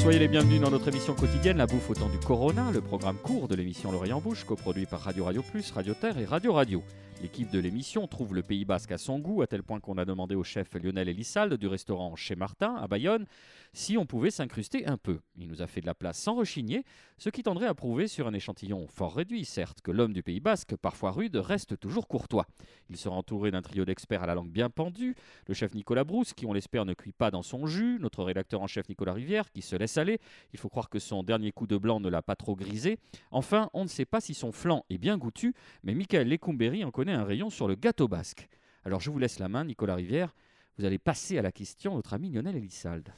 Soyez les bienvenus dans notre émission quotidienne La bouffe au temps du Corona, le programme court de l'émission L'Orient Bouche, coproduit par Radio Radio Plus, Radio Terre et Radio Radio. L'équipe de l'émission trouve le Pays Basque à son goût, à tel point qu'on a demandé au chef Lionel Elissalde du restaurant Chez Martin à Bayonne si on pouvait s'incruster un peu. Il nous a fait de la place sans rechigner, ce qui tendrait à prouver sur un échantillon fort réduit, certes, que l'homme du Pays Basque, parfois rude, reste toujours courtois. Il sera entouré d'un trio d'experts à la langue bien pendue, le chef Nicolas Brousse, qui on l'espère ne cuit pas dans son jus, notre rédacteur en chef Nicolas Rivière, qui se laisse aller, il faut croire que son dernier coup de blanc ne l'a pas trop grisé. Enfin, on ne sait pas si son flanc est bien goûtu, mais Michael Lecumberi en connaît un rayon sur le gâteau basque. Alors je vous laisse la main, Nicolas Rivière. Vous allez passer à la question notre ami Lionel Elissalde.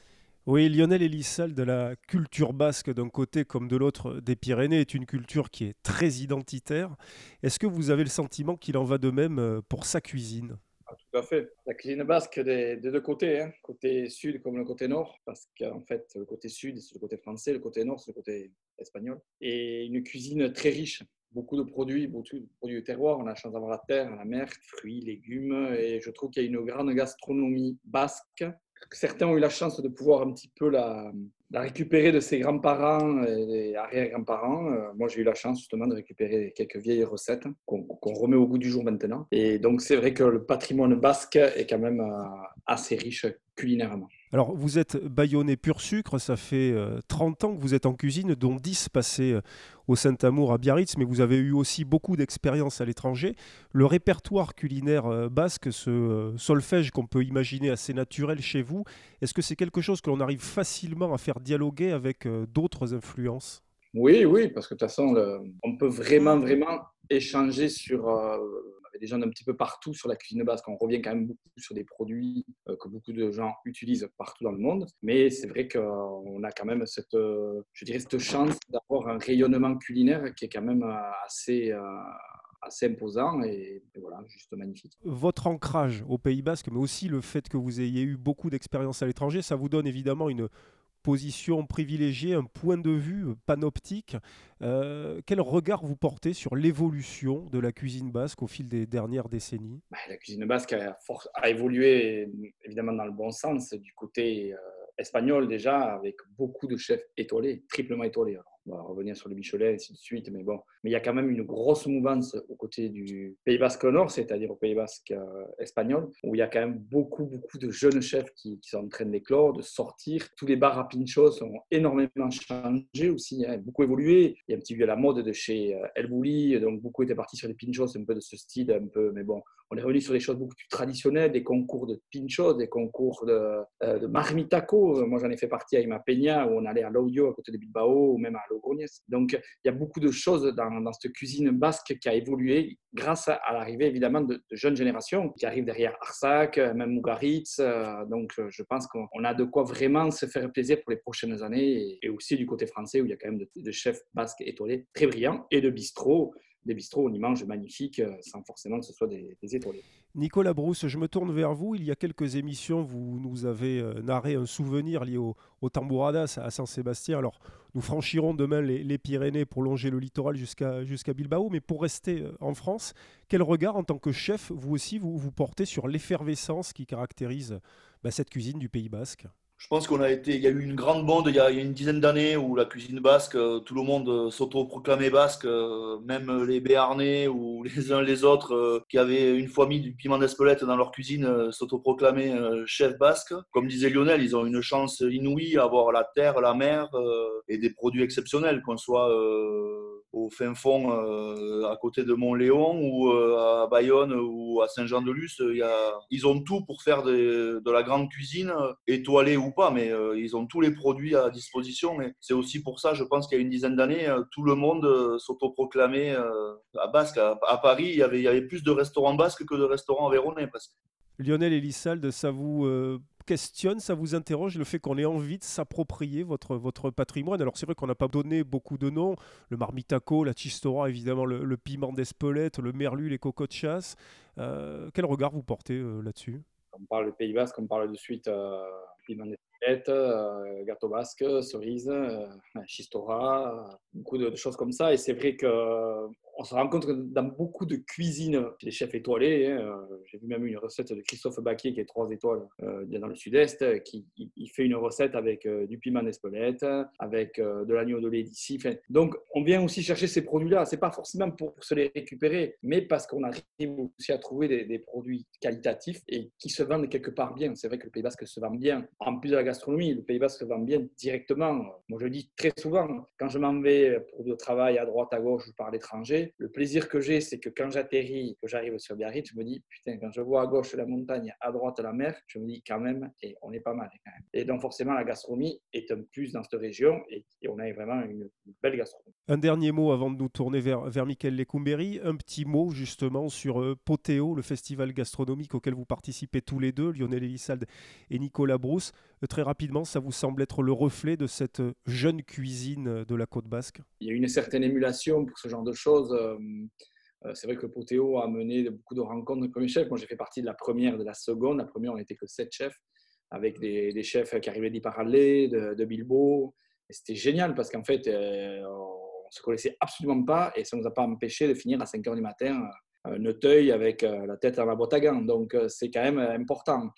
Oui, Lionel Elissalde, de la culture basque d'un côté comme de l'autre des Pyrénées, est une culture qui est très identitaire. Est-ce que vous avez le sentiment qu'il en va de même euh, pour sa cuisine? Ah, tout à fait. La cuisine basque des, deux côtés, hein. côté sud comme le côté nord, parce qu'en fait, le côté sud, c'est le côté français, le côté nord, c'est le côté espagnol. Et une cuisine très riche, beaucoup de produits, beaucoup de produits de terroir. On a la chance d'avoir la terre, la mer, fruits, légumes, et je trouve qu'il y a une grande gastronomie basque. Certains ont eu la chance de pouvoir un petit peu la, récupérer de ses grands-parents et arrière-grands-parents. Euh, moi, j'ai eu la chance justement de récupérer quelques vieilles recettes qu'on remet au goût du jour maintenant. Et donc, c'est vrai que le patrimoine basque est quand même euh, assez riche culinairement. Alors, vous êtes bayonnais pur sucre, ça fait 30 euh, ans que vous êtes en cuisine, dont 10 passés au Saint-Amour à Biarritz, mais vous avez eu aussi beaucoup d'expérience à l'étranger. Le répertoire culinaire basque, ce solfège qu'on peut imaginer assez naturel chez vous, est-ce que c'est quelque chose que l'on arrive facilement à faire dialoguer avec euh, d'autres influences? Oui, oui, parce que de toute façon, on peut vraiment, vraiment échanger sur euh, des gens d'un petit peu partout sur la cuisine basque. On revient quand même beaucoup sur des produits euh, que beaucoup de gens utilisent partout dans le monde. Mais c'est vrai qu'on a quand même cette, je dirais, cette chance d'avoir un rayonnement culinaire qui est quand même assez assez imposant et, voilà, juste magnifique. Votre ancrage au Pays Basque, mais aussi le fait que vous ayez eu beaucoup d'expérience à l'étranger, ça vous donne évidemment une position privilégiée, un point de vue panoptique. Euh, quel regard vous portez sur l'évolution de la cuisine basque au fil des dernières décennies? Bah, La cuisine basque a, a, évolué évidemment dans le bon sens du côté euh, espagnol déjà, avec beaucoup de chefs étoilés, triplement étoilés on va revenir sur le Michelet et ainsi de suite, mais bon. Mais il y a quand même une grosse mouvance aux côtés du Pays Basque Nord, c'est-à-dire au Pays Basque euh, espagnol, où il y a quand même beaucoup, beaucoup de jeunes chefs qui, sont en train d'éclore, de sortir. Tous les bars à pinchos ont énormément changé aussi, hein, beaucoup évolué. Il y a un petit peu la mode de chez euh, El Bouli, donc beaucoup étaient partis sur les pinchos, un peu de ce style, un peu, mais bon, on est revenu sur des choses beaucoup plus traditionnelles, des concours de pinchos, des concours de, euh, marmitaco. Moi, j'en ai fait partie à Ima Peña, où on allait à l'audio à côté de Bilbao, ou même à donc, il y a beaucoup de choses dans, cette cuisine basque qui a évolué grâce à, l'arrivée évidemment de, jeunes générations qui arrivent derrière Arsac, même Mugaritz. Euh, donc, je pense qu'on a de quoi vraiment se faire plaisir pour les prochaines années et, aussi du côté français où il y a quand même de, chefs basques étoilés très brillants et de bistrots des bistrots, on y mange magnifique euh, sans forcément que ce soit des, étoilés. Nicolas Brousse, je me tourne vers vous. Il y a quelques émissions, vous nous avez euh, narré un souvenir lié au, au à Saint-Sébastien. Alors, nous franchirons demain les, Pyrénées pour longer le littoral jusqu'à Bilbao. Mais pour rester euh, en France, quel regard en tant que chef, vous aussi, vous, vous portez sur l'effervescence qui caractérise bah, cette cuisine du Pays Basque? Je pense qu'on a été, il y a eu une grande bande il y a, une dizaine d'années où la cuisine basque, euh, tout le monde euh, s'auto-proclamait basque, euh, même les Béarnais ou les uns les autres qui avaient une fois mis du piment d'Espelette dans leur cuisine s'auto-proclamaient chef basque. Comme disait Lionel, ils ont une chance inouïe à avoir la terre, la mer et des produits exceptionnels, qu'on soit au fin fond euh, à côté de Montléon ou euh, à Bayonne ou à Saint-Jean-de-Luz. Ils ont tout pour faire de, la grande cuisine, étoilée ou pas, mais euh, ils ont tous les produits à disposition. C'est aussi pour ça, je pense qu'il y a une dizaine d'années, tout le monde s'autoproclamait à Basque. À, Paris, il y, avait, il y avait plus de restaurants basques que de restaurants véronais presque. Lionel Elissalde, ça vous questionne, ça vous interroge le fait qu'on ait envie de s'approprier votre, votre patrimoine Alors c'est vrai qu'on n'a pas donné beaucoup de noms, le marmitaco, la chistora, évidemment le, piment d'Espelette, le merlu, les cocots de chasse. Euh, quel regard vous portez euh, là-dessus? On parle du Pays Basque, on parle de suite euh, piment d'Espelette, euh, gâteau basque, cerise, chistora, beaucoup de, choses comme ça. Et c'est vrai que on se que dans beaucoup de cuisines, les chefs étoilés, hein, euh, j'ai vu même une recette de Christophe Baquier qui est trois étoiles euh, dans le sud-est, qui il fait une recette avec du piment d'Espelette, avec de l'agneau de lait d'ici. donc, on vient aussi chercher ces produits-là. C'est pas forcément pour, se les récupérer, mais parce qu'on arrive aussi à trouver des, des, produits qualitatifs et qui se vendent quelque part bien. C'est vrai que le Pays Basque se vend bien. En plus de la gastronomie, le Pays Basque se vend bien directement. Moi, je dis très souvent, quand je m'en vais pour le travail à droite, à gauche par l'étranger, le plaisir que j'ai, c'est que quand j'atterris, que j'arrive sur Biarritz, je me dis, putain, quand je vois à gauche la montagne, à droite la mer, je me dis quand même, et on est pas mal quand même. Et donc forcément, la gastronomie est un plus dans cette région et, on a vraiment une, belle gastronomie. Un dernier mot avant de nous tourner vers, vers Michael Lecumberi, un petit mot justement sur euh, Potéo, le festival gastronomique auquel vous participez tous les deux, Lionel Elissalde et Nicolas Brousse. Euh, très rapidement, ça vous semble être le reflet de cette jeune cuisine de la côte basque? Il y a une certaine émulation pour ce genre de choses. Euh, euh, c'est vrai que Potéo a mené beaucoup de rencontres comme chef. Moi, j'ai fait partie de la première, de la seconde. La première, on n'était que sept chefs, avec des, chefs qui arrivaient d'Iparallé, de, de Bilbao. Et c'était génial parce qu'en fait, on ne se connaissait absolument pas et ça ne nous a pas empêché de finir à 5 h du matin euh, Neuteuil avec la tête dans la boîte à gants. Donc, c'est quand même important.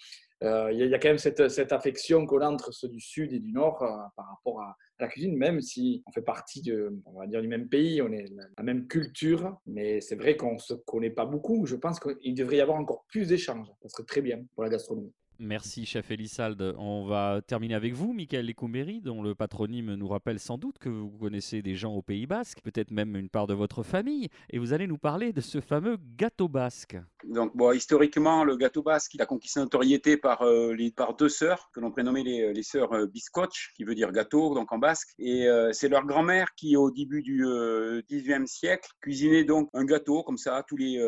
Euh, il y, a quand même cette, affection qu'on a entre ceux du Sud et du Nord euh, par rapport à, la cuisine, même si on fait partie de, on va dire, du même pays, on est la, même culture, mais c'est vrai qu'on ne se connaît pas beaucoup. Je pense qu'il devrait y avoir encore plus d'échanges. Ça serait très bien pour la gastronomie. Merci, chef Elissalde. On va terminer avec vous, Michael Lecoumeri, dont le patronyme nous rappelle sans doute que vous connaissez des gens au Pays Basque, peut-être même une part de votre famille, et vous allez nous parler de ce fameux gâteau basque. Donc, historiquement, le gâteau basque il a conquis sa notoriété par, euh, les, par deux sœurs, que l'on prénommait les, sœurs euh, qui veut dire gâteau, donc en basque. Et euh, c'est leur grand-mère qui, au début du XIXe siècle, cuisinait donc un gâteau comme ça tous les,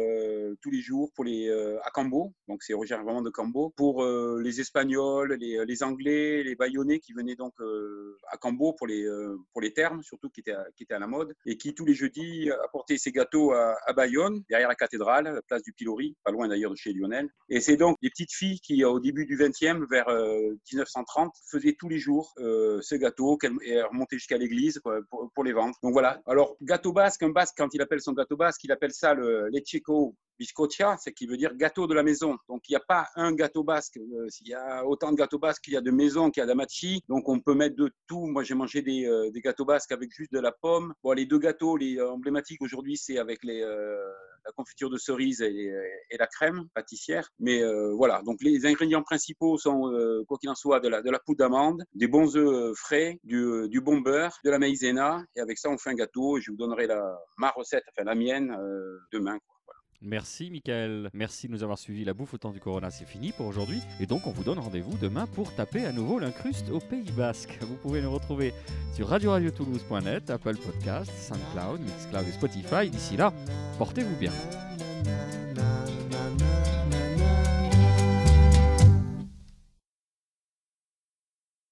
tous les jours pour les, à Cambo. Donc, c'est originaire vraiment de Cambo. Pour euh, les Espagnols, les, Anglais, les Bayonnais qui venaient donc euh, à Cambo pour les, euh, pour les termes, surtout qui étaient, à, qui étaient à la mode, et qui tous les jeudis apportaient ces gâteaux à, Bayonne, derrière la cathédrale, place du Pilori, pas loin d'ailleurs de chez Lionel. Et c'est donc des petites filles qui, au début du 20e, vers 1930, faisaient tous les jours ce gâteau et remontaient jusqu'à l'église pour, les vendre. Donc voilà. Alors, gâteau basque, un basque, quand il appelle son gâteau basque, il appelle ça le lecheco biscotia, c'est qui veut dire gâteau de la maison. Donc il n'y a pas un gâteau basque. Euh, s'il y a autant de gâteaux basques qu'il y a de maisons, qu'il y a d'amachi, donc on peut mettre de tout. Moi j'ai mangé des, euh, gâteaux basques avec juste de la pomme. Bon, les deux gâteaux, les euh, emblématiques aujourd'hui, c'est avec la confiture de cerise et, la crème pâtissière. Mais voilà, donc les ingrédients principaux sont, quoi qu'il en soit, de la, poudre d'amande, des bons œufs frais, du, du, bon beurre, de la maïzena. Et avec ça, on fait un gâteau. Je vous donnerai la, ma recette, enfin la mienne, demain. Merci Michael, merci de nous avoir suivis. La bouffe au temps du Corona, c'est fini pour aujourd'hui. Et donc on vous donne rendez-vous demain pour taper à nouveau l'incruste au Pays Basque. Vous pouvez nous retrouver sur radio-radio-toulouse.net, Apple Podcast, SoundCloud, Mixcloud et Spotify. D'ici là, portez-vous bien.